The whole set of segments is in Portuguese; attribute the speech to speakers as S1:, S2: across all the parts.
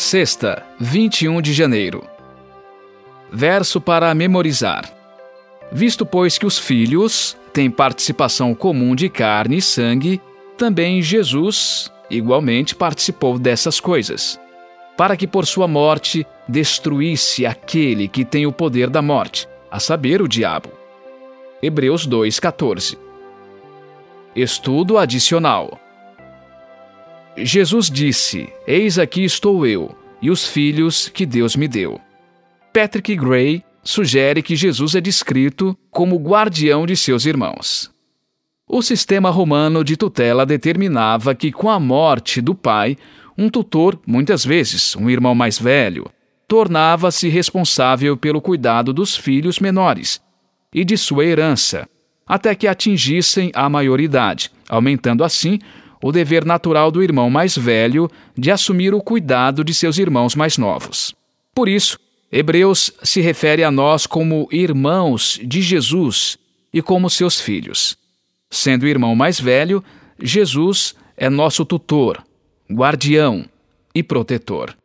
S1: Sexta, 21 de janeiro. Verso para memorizar. Visto, pois, que os filhos têm participação comum de carne e sangue, também Jesus, igualmente, participou dessas coisas, para que por sua morte destruísse aquele que tem o poder da morte, a saber, o diabo. Hebreus 2,14 Estudo adicional Jesus disse: Eis aqui estou eu e os filhos que Deus me deu. Patrick Gray sugere que Jesus é descrito como guardião de seus irmãos. O sistema romano de tutela determinava que, com a morte do pai, um tutor, muitas vezes um irmão mais velho, tornava-se responsável pelo cuidado dos filhos menores e de sua herança, até que atingissem a maioridade, aumentando assim o dever natural do irmão mais velho de assumir o cuidado de seus irmãos mais novos. Por isso, Hebreus se refere a nós como irmãos de Jesus e como seus filhos. Sendo o irmão mais velho, Jesus é nosso tutor, guardião e protetor.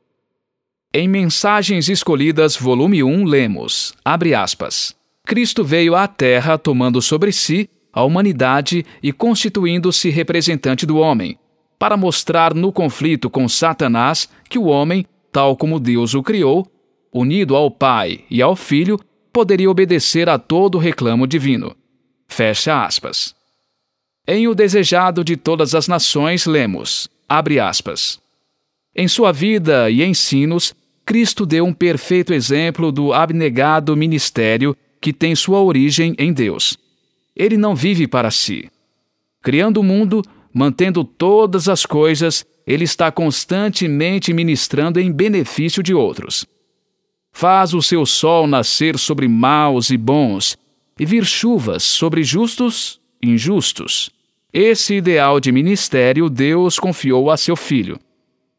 S1: Em Mensagens Escolhidas, volume 1, lemos, abre aspas, Cristo veio à Terra tomando sobre si a humanidade e constituindo-se representante do homem, para mostrar no conflito com Satanás que o homem, tal como Deus o criou, unido ao Pai e ao Filho, poderia obedecer a todo reclamo divino. Fecha aspas. Em O Desejado de Todas as Nações, lemos, abre aspas, Em sua vida e ensinos, Cristo deu um perfeito exemplo do abnegado ministério que tem sua origem em Deus. Ele não vive para si. Criando o mundo, mantendo todas as coisas, ele está constantemente ministrando em benefício de outros. Faz o seu sol nascer sobre maus e bons, e vir chuvas sobre justos e injustos. Esse ideal de ministério Deus confiou a seu filho.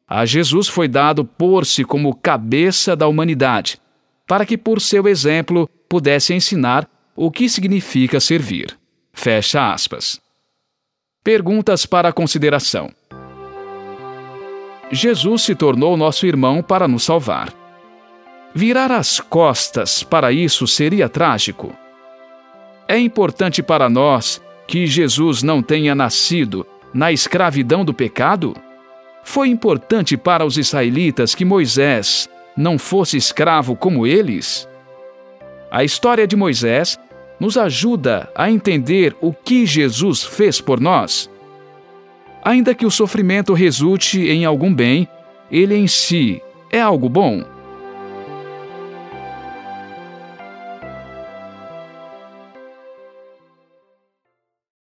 S1: A Jesus foi dado pôr-se como cabeça da humanidade, para que por seu exemplo pudesse ensinar o que significa servir. Fecha aspas. Perguntas para consideração. Jesus se tornou nosso irmão para nos salvar. Virar as costas para isso seria trágico. É importante para nós que Jesus não tenha nascido na escravidão do pecado? Foi importante para os israelitas que Moisés não fosse escravo como eles? A história de Moisés nos ajuda a entender o que Jesus fez por nós. Ainda que o sofrimento resulte em algum bem, ele em si é algo bom.